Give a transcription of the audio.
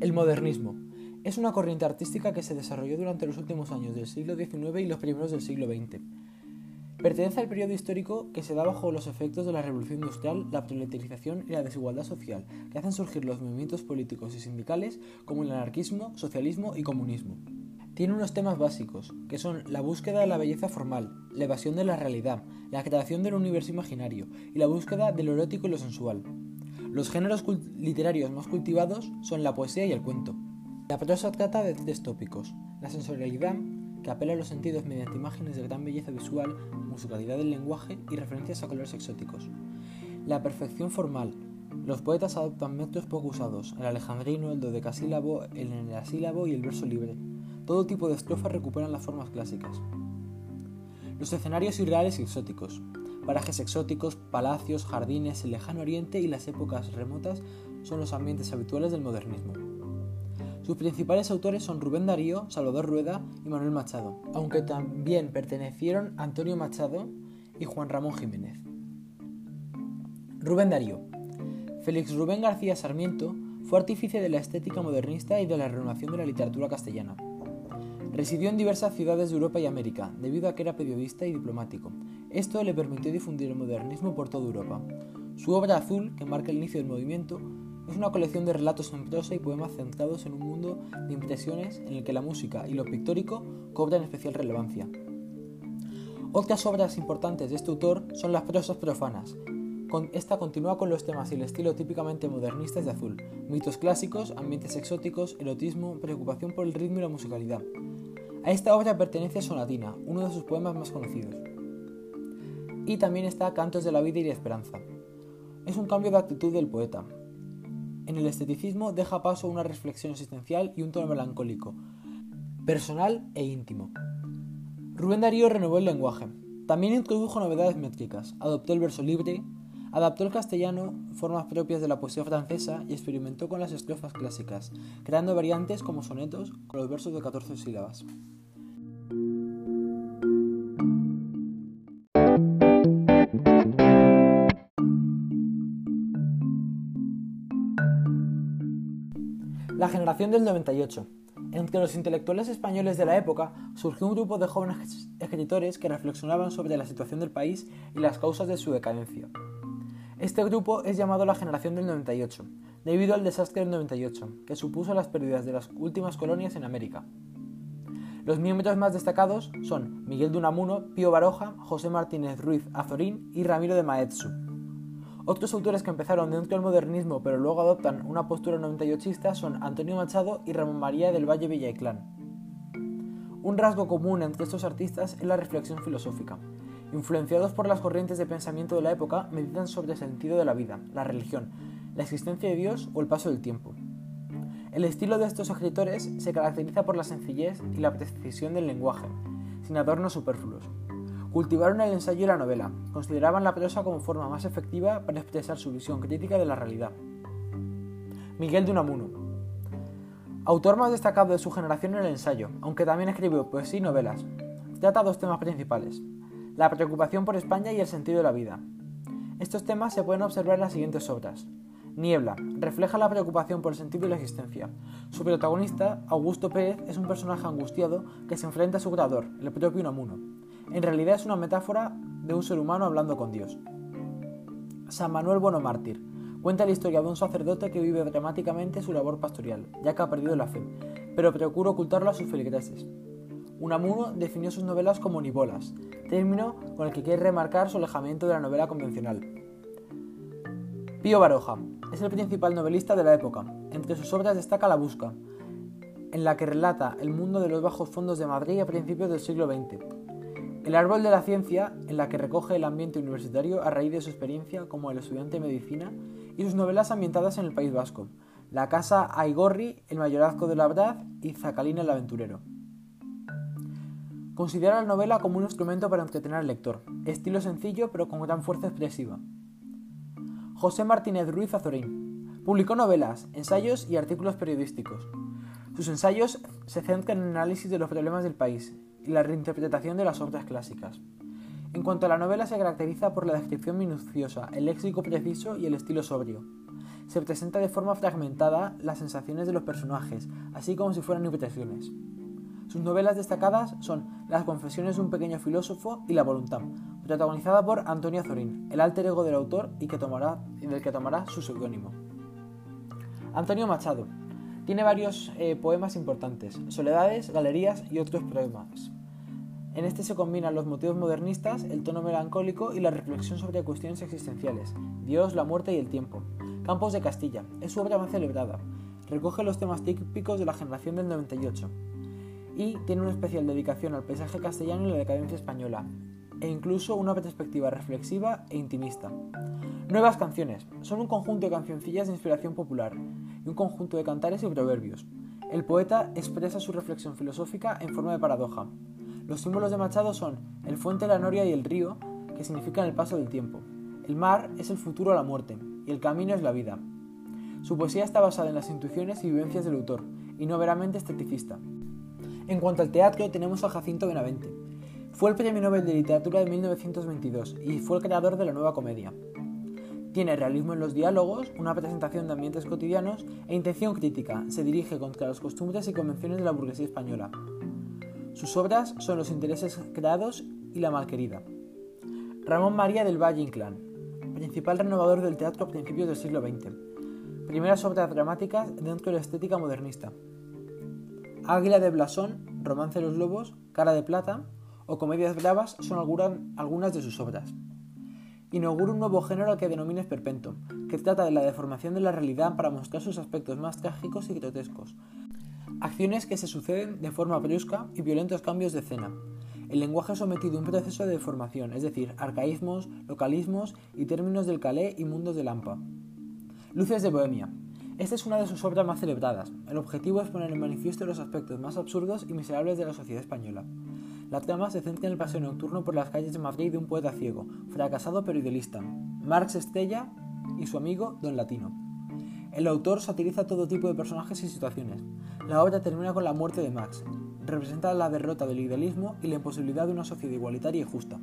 El modernismo es una corriente artística que se desarrolló durante los últimos años del siglo XIX y los primeros del siglo XX. Pertenece al periodo histórico que se da bajo los efectos de la revolución industrial, la proletarización y la desigualdad social, que hacen surgir los movimientos políticos y sindicales como el anarquismo, socialismo y comunismo. Tiene unos temas básicos, que son la búsqueda de la belleza formal, la evasión de la realidad, la creación del universo imaginario y la búsqueda de lo erótico y lo sensual. Los géneros literarios más cultivados son la poesía y el cuento. La prosa trata de tres tópicos, la sensorialidad, que apela a los sentidos mediante imágenes de gran belleza visual, musicalidad del lenguaje y referencias a colores exóticos. La perfección formal. Los poetas adoptan métodos poco usados, el alejandrino, el dodecasílabo, el eneasílabo y el verso libre. Todo tipo de estrofas recuperan las formas clásicas. Los escenarios irreales y exóticos. Parajes exóticos, palacios, jardines, el lejano oriente y las épocas remotas son los ambientes habituales del modernismo. Sus principales autores son Rubén Darío, Salvador Rueda y Manuel Machado, aunque también pertenecieron Antonio Machado y Juan Ramón Jiménez. Rubén Darío. Félix Rubén García Sarmiento fue artífice de la estética modernista y de la renovación de la literatura castellana. Residió en diversas ciudades de Europa y América, debido a que era periodista y diplomático. Esto le permitió difundir el modernismo por toda Europa. Su obra Azul, que marca el inicio del movimiento, es una colección de relatos en prosa y poemas centrados en un mundo de impresiones en el que la música y lo pictórico cobran especial relevancia. Otras obras importantes de este autor son las prosas profanas. Esta continúa con los temas y el estilo típicamente modernistas de Azul, mitos clásicos, ambientes exóticos, erotismo, preocupación por el ritmo y la musicalidad. A esta obra pertenece Sonatina, uno de sus poemas más conocidos. Y también está Cantos de la vida y la esperanza. Es un cambio de actitud del poeta. En el esteticismo deja paso a una reflexión existencial y un tono melancólico, personal e íntimo. Rubén Darío renovó el lenguaje. También introdujo novedades métricas, adoptó el verso libre, adaptó el castellano, formas propias de la poesía francesa y experimentó con las estrofas clásicas, creando variantes como sonetos con los versos de 14 sílabas. La generación del 98. Entre los intelectuales españoles de la época surgió un grupo de jóvenes escritores que reflexionaban sobre la situación del país y las causas de su decadencia. Este grupo es llamado la generación del 98, debido al desastre del 98, que supuso las pérdidas de las últimas colonias en América. Los miembros más destacados son Miguel de Unamuno, Pío Baroja, José Martínez Ruiz Azorín y Ramiro de Maeztu. Otros autores que empezaron dentro del modernismo pero luego adoptan una postura 98ista son Antonio Machado y Ramón María del Valle Villaclán. Un rasgo común entre estos artistas es la reflexión filosófica, influenciados por las corrientes de pensamiento de la época, meditan sobre el sentido de la vida, la religión, la existencia de Dios o el paso del tiempo. El estilo de estos escritores se caracteriza por la sencillez y la precisión del lenguaje, sin adornos superfluos. Cultivaron el ensayo y la novela, consideraban la prosa como forma más efectiva para expresar su visión crítica de la realidad. Miguel de Unamuno. Autor más destacado de su generación en el ensayo, aunque también escribió poesía y novelas. Trata dos temas principales, la preocupación por España y el sentido de la vida. Estos temas se pueden observar en las siguientes obras. Niebla refleja la preocupación por el sentido de la existencia. Su protagonista, Augusto Pérez, es un personaje angustiado que se enfrenta a su creador, el propio Unamuno. En realidad es una metáfora de un ser humano hablando con Dios. San Manuel Bueno Mártir cuenta la historia de un sacerdote que vive dramáticamente su labor pastoral, ya que ha perdido la fe, pero procura ocultarlo a sus feligreses. Unamuno definió sus novelas como nibolas, término con el que quiere remarcar su alejamiento de la novela convencional. Pío Baroja es el principal novelista de la época. Entre sus obras destaca La Busca, en la que relata el mundo de los bajos fondos de Madrid a principios del siglo XX. El Árbol de la Ciencia, en la que recoge el ambiente universitario a raíz de su experiencia como el estudiante de medicina, y sus novelas ambientadas en el País Vasco, La Casa Aigorri, El Mayorazgo de la Verdad y Zacalina el Aventurero. Considera la novela como un instrumento para entretener al lector, estilo sencillo pero con gran fuerza expresiva. José Martínez Ruiz Azorín publicó novelas, ensayos y artículos periodísticos. Sus ensayos se centran en el análisis de los problemas del país y la reinterpretación de las obras clásicas. En cuanto a la novela, se caracteriza por la descripción minuciosa, el léxico preciso y el estilo sobrio. Se presenta de forma fragmentada las sensaciones de los personajes, así como si fueran impresiones. Sus novelas destacadas son Las confesiones de un pequeño filósofo y La voluntad, protagonizada por Antonio Zorín, el alter ego del autor y que tomará, del que tomará su seudónimo. Antonio Machado. Tiene varios eh, poemas importantes, soledades, galerías y otros poemas. En este se combinan los motivos modernistas, el tono melancólico y la reflexión sobre cuestiones existenciales, Dios, la muerte y el tiempo. Campos de Castilla es su obra más celebrada. Recoge los temas típicos de la generación del 98 y tiene una especial dedicación al paisaje castellano y la decadencia española, e incluso una perspectiva reflexiva e intimista. Nuevas canciones son un conjunto de cancioncillas de inspiración popular y un conjunto de cantares y proverbios. El poeta expresa su reflexión filosófica en forma de paradoja, los símbolos de Machado son el fuente, la noria y el río, que significan el paso del tiempo. El mar es el futuro a la muerte, y el camino es la vida. Su poesía está basada en las intuiciones y vivencias del autor, y no veramente esteticista. En cuanto al teatro, tenemos a Jacinto Benavente. Fue el Premio Nobel de Literatura de 1922 y fue el creador de la nueva comedia. Tiene realismo en los diálogos, una presentación de ambientes cotidianos e intención crítica. Se dirige contra las costumbres y convenciones de la burguesía española. Sus obras son Los intereses creados y La malquerida. Ramón María del Valle Inclán, principal renovador del teatro a principios del siglo XX. Primeras obras dramáticas dentro de la estética modernista. Águila de Blasón, Romance de los Lobos, Cara de Plata o Comedias Bravas son algunas de sus obras. Inaugura un nuevo género al que denomina esperpento, que trata de la deformación de la realidad para mostrar sus aspectos más trágicos y grotescos, Acciones que se suceden de forma brusca y violentos cambios de escena. El lenguaje sometido a un proceso de deformación, es decir, arcaísmos, localismos y términos del calé y mundos de Lampa. Luces de Bohemia. Esta es una de sus obras más celebradas. El objetivo es poner en manifiesto los aspectos más absurdos y miserables de la sociedad española. La trama se centra en el paseo nocturno por las calles de Madrid de un poeta ciego, fracasado pero idealista, Marx Estella y su amigo Don Latino. El autor satiriza todo tipo de personajes y situaciones. La obra termina con la muerte de Max. Representa la derrota del idealismo y la imposibilidad de una sociedad igualitaria y justa.